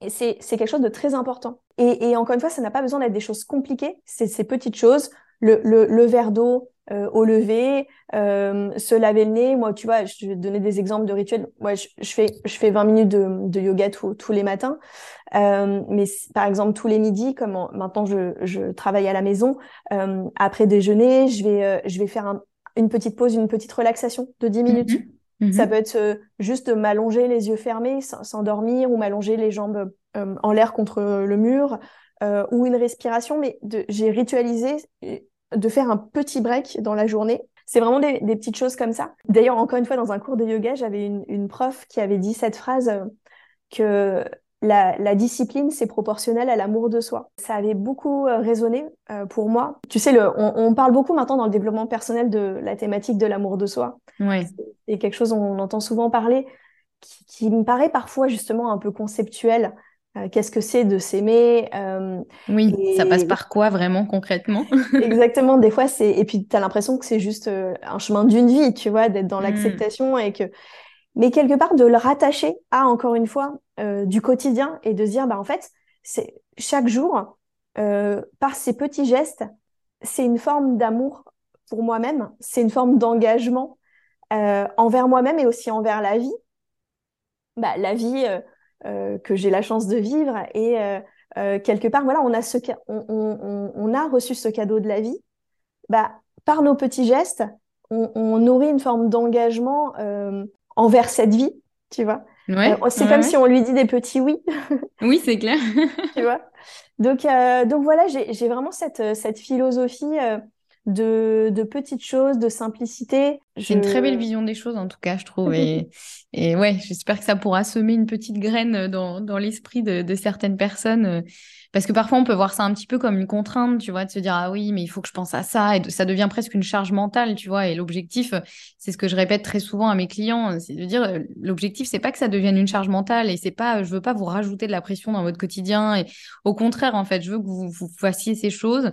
c'est quelque chose de très important. Et, et encore une fois ça n'a pas besoin d'être des choses compliquées. C'est ces petites choses le le, verre d'eau euh, au lever euh, se laver le nez. Moi tu vois je vais donner des exemples de rituels. Moi je, je fais je fais 20 minutes de, de yoga tous tous les matins. Mais par exemple, tous les midis, comme en- maintenant je, je travaille à la maison, après déjeuner, je vais, je vais faire un- une petite pause, une petite relaxation de 10 minutes. Ça Mhm. peut être euh, juste m'allonger les yeux fermés, s'endormir ou m'allonger les jambes euh, en l'air contre le mur euh, ou une respiration. Mais j'ai ritualisé de faire un petit break dans la journée. C'est vraiment des, des petites choses comme ça. D'ailleurs, encore une fois, dans un cours de yoga, j'avais une, une prof qui avait dit cette phrase que la, la discipline, c'est proportionnel à l'amour de soi. Ça avait beaucoup euh, résonné euh, pour moi. Tu sais, le, on, on parle beaucoup maintenant dans le développement personnel de la thématique de l'amour de soi. Ouais. C'est quelque chose dont on entend souvent parler, qui, qui me paraît parfois justement un peu conceptuel. Euh, Qu'est-ce que c'est de s'aimer euh, Oui, ça passe et par quoi vraiment concrètement? exactement, des fois c'est et puis tu as l'impression que c'est juste euh, un chemin d'une vie, tu vois, d'être dans Mm. l'acceptation et que mais quelque part de le rattacher à encore une fois du quotidien et de se dire bah en fait c'est chaque jour euh, par ces petits gestes c'est une forme d'amour pour moi-même c'est une forme d'engagement euh, envers moi-même et aussi envers la vie bah, la vie euh, euh, que j'ai la chance de vivre et quelque part voilà on a ce on, on, on, on a reçu ce cadeau de la vie bah par nos petits gestes on, on nourrit une forme d'engagement envers cette vie tu vois Ouais, euh, c'est ouais, comme ouais. si on lui dit des petits oui, Oui, c'est clair. tu vois. Donc, euh, donc voilà, j'ai, vraiment cette, cette philosophie de, de petites choses, de simplicité. C'est une très belle Je... vision des choses, en tout cas, je trouve. Et, et ouais, j'espère que ça pourra semer une petite graine dans, dans l'esprit de, de certaines personnes. Parce que parfois, on peut voir ça un petit peu comme une contrainte, tu vois, de se dire, ah oui, mais il faut que je pense à ça. Et de- ça devient presque une charge mentale, tu vois. Et l'objectif, c'est ce que je répète très souvent à mes clients, c'est de dire, l'objectif, c'est pas que ça devienne une charge mentale. Et c'est pas, je veux pas vous rajouter de la pression dans votre quotidien. Et au contraire, en fait, je veux que vous, vous fassiez ces choses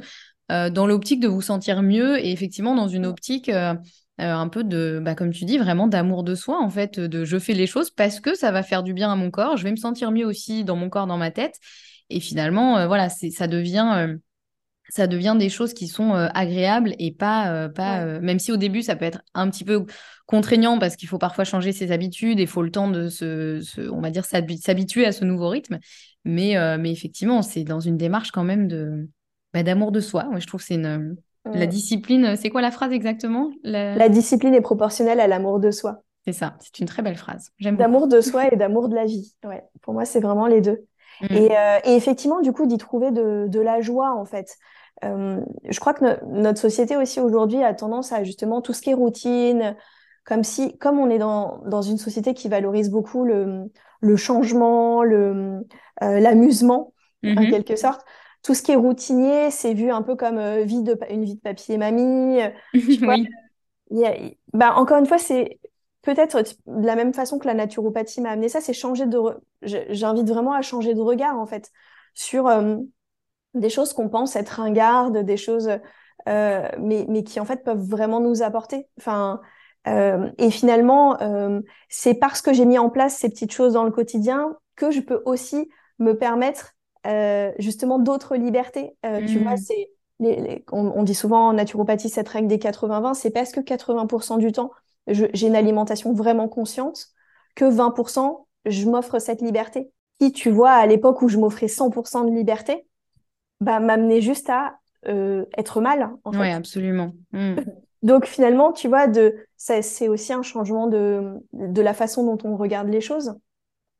dans l'optique de vous sentir mieux et effectivement dans une optique euh, euh, un peu de, bah, comme tu dis, vraiment d'amour de soi, en fait, de je fais les choses parce que ça va faire du bien à mon corps, je vais me sentir mieux aussi dans mon corps, dans ma tête. Et finalement, euh, voilà, ça devient, euh, ça devient des choses qui sont agréables et pas, pas même si au début ça peut être un petit peu contraignant parce qu'il faut parfois changer ses habitudes et il faut le temps de se, on va dire s'habituer à ce nouveau rythme mais mais effectivement c'est dans une démarche quand même de bah, d'amour de soi Moi, je trouve c'est une la discipline c'est quoi la phrase exactement? La... discipline est proportionnelle à l'amour de soi. C'est ça c'est une très belle phrase j'aime d'amour de soi et d'amour de la vie ouais. Pour moi c'est vraiment les deux. Mmh. et, et, effectivement du coup d'y trouver de, de la joie en fait. Euh, je crois que notre société aussi aujourd'hui a tendance à justement tout ce qui est routine, comme si, comme on est dans, dans une société qui valorise beaucoup le, le changement, le, euh, l'amusement, en mm-hmm. quelque sorte, tout ce qui est routinier, c'est vu un peu comme euh, vie de, une vie de papier mamie. oui. bah, encore une fois, c'est peut-être de la même façon que la naturopathie m'a amené ça, c'est changer de. J'invite vraiment à changer de regard, en fait, sur des choses qu'on pense être ringardes, des choses, euh, mais, mais qui en fait peuvent vraiment nous apporter. Enfin, euh, et finalement, euh, c'est parce que j'ai mis en place ces petites choses dans le quotidien que je peux aussi me permettre euh, justement d'autres libertés. Euh, Tu vois, mmh. c'est les, on, on, dit souvent en naturopathie cette règle des 80-20, c'est parce que 80% du temps, j'ai une alimentation vraiment consciente que 20%, je m'offre cette liberté. Qui, tu vois, à l'époque où je m'offrais 100% de liberté, bah, m'amener juste à euh, être mal. En Oui, absolument. Hmm. Donc finalement, tu vois, de, c'est aussi un changement de, de la façon dont on regarde les choses.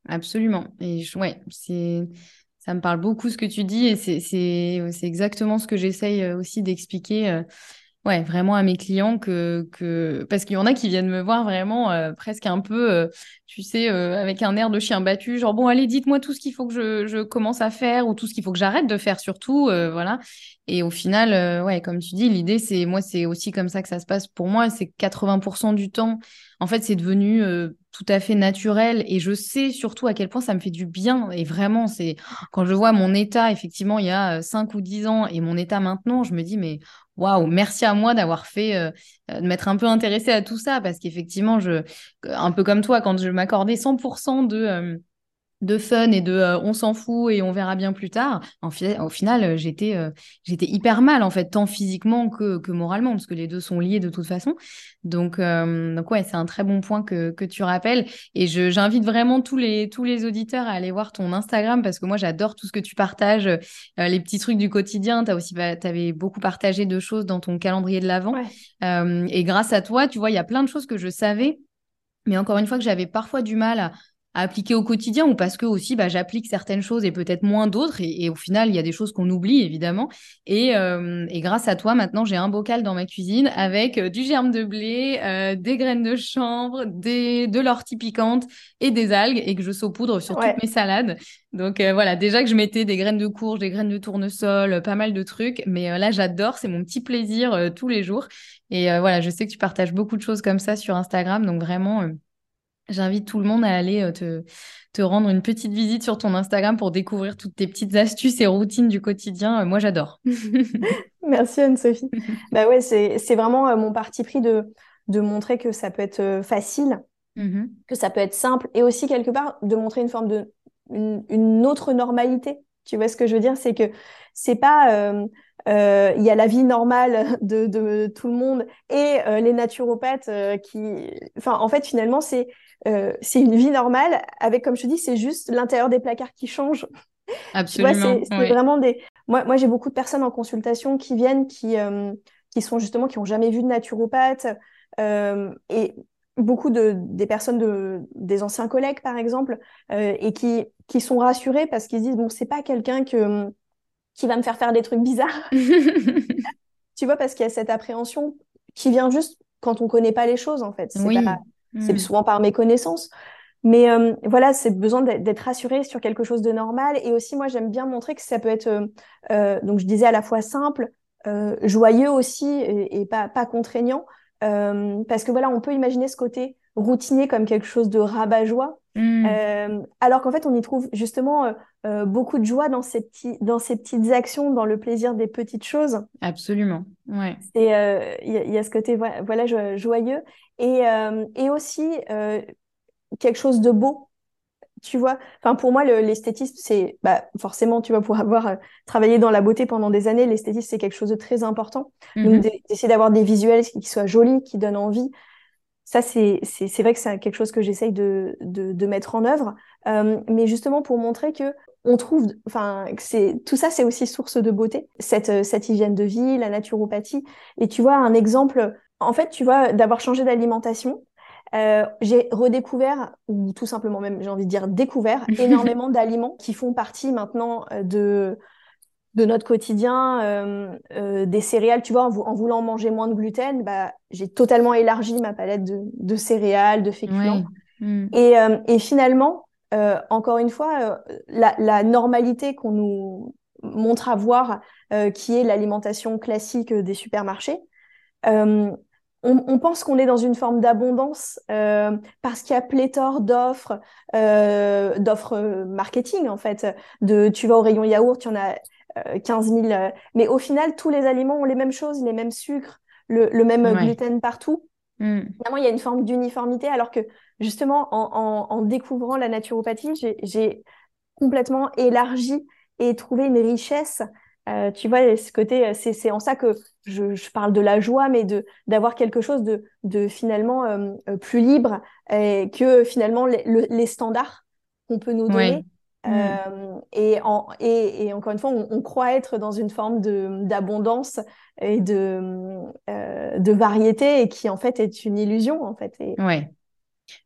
Absolument. Et ouais, c'est, ça me parle beaucoup ce que tu dis et c'est exactement ce que j'essaye euh, aussi d'expliquer euh, ouais, vraiment à mes clients que, que... parce qu'il y en a qui viennent me voir vraiment euh, presque un peu, euh, tu sais, euh, avec un air de chien battu, genre bon, allez, dites-moi tout ce qu'il faut que je, je, commence à faire ou tout ce qu'il faut que j'arrête de faire surtout, voilà. Et au final, ouais, comme tu dis, l'idée, c'est, moi, c'est aussi comme ça que ça se passe pour moi, c'est 80% du temps, en fait, c'est devenu tout à fait naturel et je sais surtout à quel point ça me fait du bien et vraiment c'est quand je vois mon état effectivement il y a 5 ou 10 ans et mon état maintenant je me dis mais waouh, merci à moi d'avoir fait, euh, de m'être un peu intéressée à tout ça, parce qu'effectivement, je, un peu comme toi, quand je m'accordais 100% de, euh, de fun et de euh, on s'en fout et on verra bien plus tard, en au final, euh, j'étais euh, j'étais hyper mal, en fait, tant physiquement que, que moralement, parce que les deux sont liés de toute façon. Donc, donc ouais, c'est un très bon point que, que tu rappelles. Et j'invite vraiment tous les, tous les auditeurs à aller voir ton Instagram, parce que moi, j'adore tout ce que tu partages, les petits trucs du quotidien. Tu aussi avais beaucoup partagé de choses dans ton calendrier de l'Avent. et grâce à toi, tu vois, il y a plein de choses que je savais, mais encore une fois, que j'avais parfois du mal à à appliquer au quotidien ou parce que aussi bah, j'applique certaines choses et peut-être moins d'autres et, au final il y a des choses qu'on oublie évidemment. Et, euh, et, grâce à toi maintenant j'ai un bocal dans ma cuisine avec euh, du germe de blé, euh, des graines de chanvre, des, de l'ortie piquante et des algues et que je saupoudre sur toutes mes salades. Donc voilà déjà que je mettais des graines de courge, des graines de tournesol, pas mal de trucs mais là j'adore, c'est mon petit plaisir tous les jours. Et voilà je sais que tu partages beaucoup de choses comme ça sur Instagram donc vraiment J'invite tout le monde à aller euh, te, te, rendre une petite visite sur ton Instagram pour découvrir toutes tes petites astuces et routines du quotidien. Euh, moi, j'adore. Merci Anne-Sophie. bah ouais, c'est vraiment euh, mon parti pris de, de montrer que ça peut être facile, mmh que ça peut être simple et aussi quelque part de montrer une forme de une, autre normalité. Tu vois ce que je veux dire? C'est que c'est pas euh, il y a la vie normale de, de tout le monde et euh, les naturopathes euh, qui, enfin, en fait, finalement, c'est c'est une vie normale avec, comme je te dis, c'est juste l'intérieur des placards qui change. Absolument. c'est vraiment des. Moi, moi j'ai beaucoup de personnes en consultation qui viennent, qui qui sont justement qui ont jamais vu de naturopathe et beaucoup de des personnes de des anciens collègues par exemple et qui qui sont rassurés parce qu'ils disent bon c'est pas quelqu'un que qui va me faire faire des trucs bizarres. tu vois, parce qu'il y a cette appréhension qui vient juste quand on connaît pas les choses, en fait. C'est hmm. souvent par méconnaissance. Mais euh, voilà, c'est besoin d'être rassuré sur quelque chose de normal. Et aussi, moi, j'aime bien montrer que ça peut être, euh, euh, donc je disais à la fois simple, joyeux aussi et, pas, pas contraignant. parce que voilà, on peut imaginer ce côté routinier comme quelque chose de rabat-joie. Hmm. Euh, alors qu'en fait, on y trouve justement euh, euh, beaucoup de joie dans ces, petits, dans ces petites actions, dans le plaisir des petites choses. Absolument, ouais. Il y, y, a ce côté voilà, joyeux et, et aussi quelque chose de beau. tu vois. Enfin, pour moi, l'esthétisme, c'est bah, forcément, tu vois, pour avoir travaillé dans la beauté pendant des années, l'esthétisme, c'est quelque chose de très important. Donc, mm-hmm. d'essayer d'avoir des visuels qui soient jolis, qui donnent envie. Ça, c'est vrai que c'est quelque chose que j'essaye de, de, de, mettre en œuvre. Euh, mais justement, pour montrer que on trouve, enfin, c'est tout ça, c'est aussi source de beauté. Cette, euh, cette hygiène de vie, la naturopathie. Et tu vois, un exemple, en fait, tu vois, d'avoir changé d'alimentation, euh, j'ai redécouvert, ou tout simplement même, j'ai envie de dire découvert, énormément d'aliments qui font partie maintenant euh, de, de notre quotidien, euh, euh, des céréales. Tu vois, en, en, voulant manger moins de gluten, bah, j'ai totalement élargi ma palette de, de céréales, de féculents. Mm. Et, euh, et, finalement, encore une fois, la, la, normalité qu'on nous montre à voir, qui est l'alimentation classique des supermarchés, on, pense qu'on est dans une forme d'abondance parce qu'il y a pléthore d'offres, d'offres marketing en fait. De, tu vas au rayon yaourt, il y en a 15 000. mais au final, tous les aliments ont les mêmes choses, les mêmes sucres, le, même gluten partout. Mm. Finalement, il y a une forme d'uniformité alors que justement, en, découvrant la naturopathie, j'ai complètement élargi et trouvé une richesse euh, tu vois, ce côté, euh, c'est en ça que je, je, parle de la joie, mais de d'avoir quelque chose de, de finalement euh, plus libre et que finalement les standards qu'on peut nous donner. Euh, et, en, et, et, encore une fois, on, on, croit être dans une forme d'abondance et de, euh, de variété et qui en fait est une illusion en fait. Et, ouais.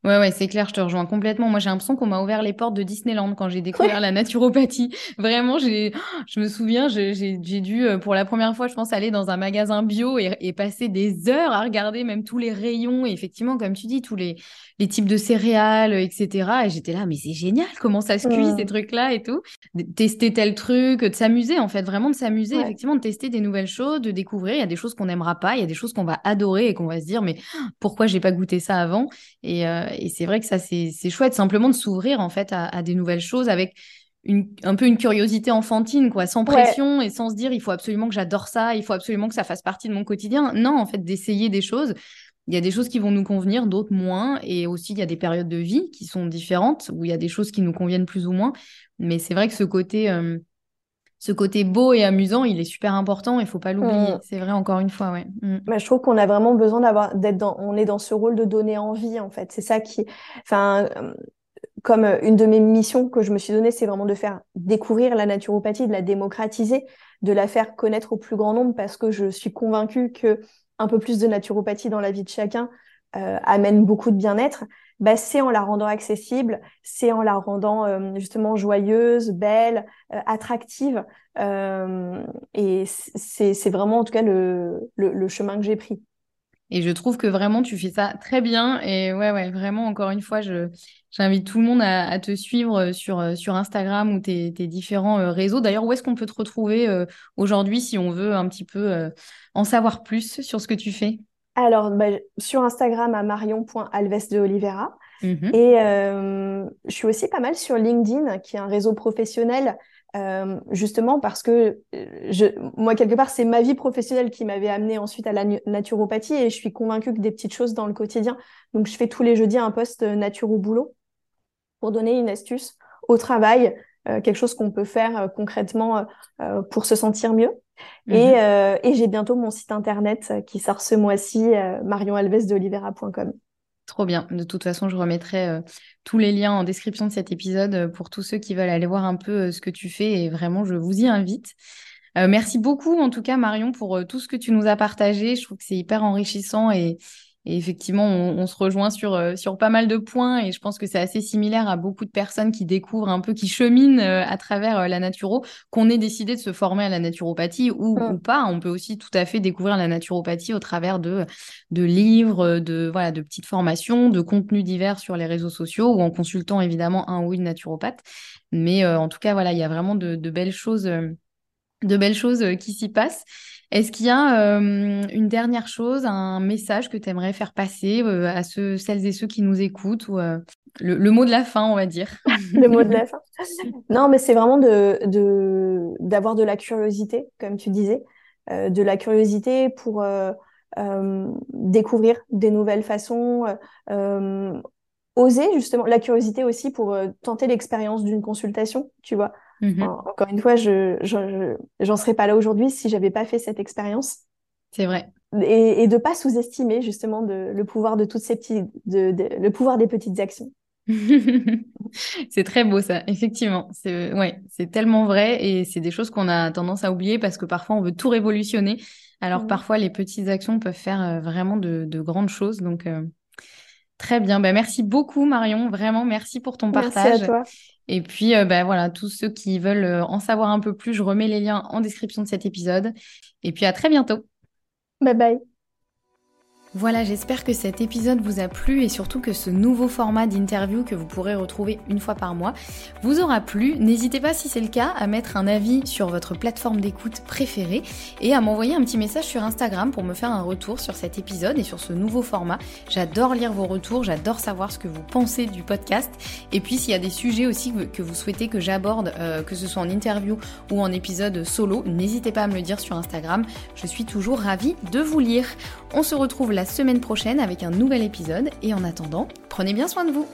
Ouais, ouais, c'est clair, je te rejoins complètement. Moi, j'ai l'impression qu'on m'a ouvert les portes de Disneyland quand j'ai découvert la naturopathie. Vraiment, j'ai, je me souviens, j'ai dû, euh, pour la première fois, je pense, aller dans un magasin bio et, et, passer des heures à regarder même tous les rayons. Et effectivement, comme tu dis, tous les, les types de céréales, etc. Et j'étais là, mais c'est génial, comment ça se cuit, ces trucs-là et tout. De tester tel truc, de s'amuser, en fait, vraiment de s'amuser, effectivement, de tester des nouvelles choses, de découvrir. Il y a des choses qu'on n'aimera pas, il y a des choses qu'on va adorer et qu'on va se dire, mais pourquoi j'ai pas goûté ça avant? Et, euh, et c'est vrai que ça, c'est chouette, simplement de s'ouvrir, en fait, à, des nouvelles choses avec une, un peu une curiosité enfantine, quoi, sans pression et sans se dire il faut absolument que j'adore ça, il faut absolument que ça fasse partie de mon quotidien. Non, en fait, d'essayer des choses il y a des choses qui vont nous convenir, d'autres moins. Et aussi, il y a des périodes de vie qui sont différentes, où il y a des choses qui nous conviennent plus ou moins. Mais c'est vrai que ce côté, euh, ce côté beau et amusant, il est super important. Il faut pas l'oublier. Mm. C'est vrai, encore une fois, ouais. Mm. Bah, je trouve qu'on a vraiment besoin d'avoir, d'être dans, on est dans ce rôle de donner envie, en fait. C'est ça qui, enfin, euh, comme euh, une de mes missions que je me suis donnée, c'est vraiment de faire découvrir la naturopathie, de la démocratiser, de la faire connaître au plus grand nombre, parce que je suis convaincue que un peu plus de naturopathie dans la vie de chacun euh, amène beaucoup de bien-être, bah, c'est en la rendant accessible, c'est en la rendant euh, justement joyeuse, belle, euh, attractive. et c'est vraiment en tout cas le, chemin que j'ai pris. Et je trouve que vraiment tu fais ça très bien. Et ouais, ouais, vraiment, encore une fois, je, j'invite tout le monde à, te suivre sur, sur Instagram ou tes différents réseaux. D'ailleurs, où est-ce qu'on peut te retrouver aujourd'hui si on veut un petit peu en savoir plus sur ce que tu fais? Alors, bah, sur Instagram à marion.alves de Oliveira. Mhm. Et euh, je suis aussi pas mal sur LinkedIn, qui est un réseau professionnel, euh, justement parce que euh, je, moi, quelque part, c'est ma vie professionnelle qui m'avait amené ensuite à la naturopathie et je suis convaincue que des petites choses dans le quotidien. Donc, je fais tous les jeudis un post nature au boulot pour donner une astuce au travail, quelque chose qu'on peut faire concrètement pour se sentir mieux. Mhm. Euh, et, j'ai bientôt mon site internet qui sort ce mois-ci, euh, marionalvesdeolivera.com. Trop bien. De toute façon, je remettrai euh, tous les liens en description de cet épisode pour tous ceux qui veulent aller voir un peu ce que tu fais. Et vraiment, je vous y invite. merci beaucoup, en tout cas, Marion, pour tout ce que tu nous as partagé. Je trouve que c'est hyper enrichissant et, et effectivement, on, se rejoint sur, euh, sur pas mal de points et je pense que c'est assez similaire à beaucoup de personnes qui découvrent un peu, qui cheminent euh, à travers euh, la naturo, qu'on ait décidé de se former à la naturopathie ou, mm. ou, pas. On peut aussi tout à fait découvrir la naturopathie au travers de, de livres, de, voilà, de petites formations, de contenus divers sur les réseaux sociaux ou en consultant évidemment un ou une naturopathe. Mais en tout cas, voilà, il y a vraiment de, de belles choses, de belles choses qui s'y passent. Est-ce qu'il y a euh, une dernière chose, un message que tu aimerais faire passer euh, à celles et ceux qui nous écoutent ou euh, le, mot de la fin, on va dire? Le mot de la fin. Non, mais c'est vraiment de d'avoir de, la curiosité, comme tu disais, de la curiosité pour découvrir des nouvelles façons. oser justement, la curiosité aussi pour tenter l'expérience d'une consultation, tu vois. Mmh encore une fois, je j'en serais pas là aujourd'hui si j'avais pas fait cette expérience. C'est vrai. Et, et de pas sous-estimer justement de, le pouvoir de toutes ces petites, de, le pouvoir des petites actions. c'est très beau ça, effectivement. C'est ouais, c'est tellement vrai et c'est des choses qu'on a tendance à oublier parce que parfois on veut tout révolutionner, alors mmh. parfois les petites actions peuvent faire euh, vraiment de, grandes choses. Donc euh, très bien, ben, merci beaucoup Marion, vraiment merci pour ton partage. Merci à toi. Et puis ben voilà, tous ceux qui veulent en savoir un peu plus, je remets les liens en description de cet épisode. Et puis à très bientôt. Bye bye. Voilà, j'espère que cet épisode vous a plu et surtout que ce nouveau format d'interview que vous pourrez retrouver une fois par mois vous aura plu. N'hésitez pas si c'est le cas à mettre un avis sur votre plateforme d'écoute préférée et à m'envoyer un petit message sur Instagram pour me faire un retour sur cet épisode et sur ce nouveau format. J'adore lire vos retours, j'adore savoir ce que vous pensez du podcast et puis s'il y a des sujets aussi que vous souhaitez que j'aborde, euh, que ce soit en interview ou en épisode solo, n'hésitez pas à me le dire sur Instagram. Je suis toujours ravie de vous lire. On se retrouve la semaine prochaine avec un nouvel épisode et en attendant, prenez bien soin de vous.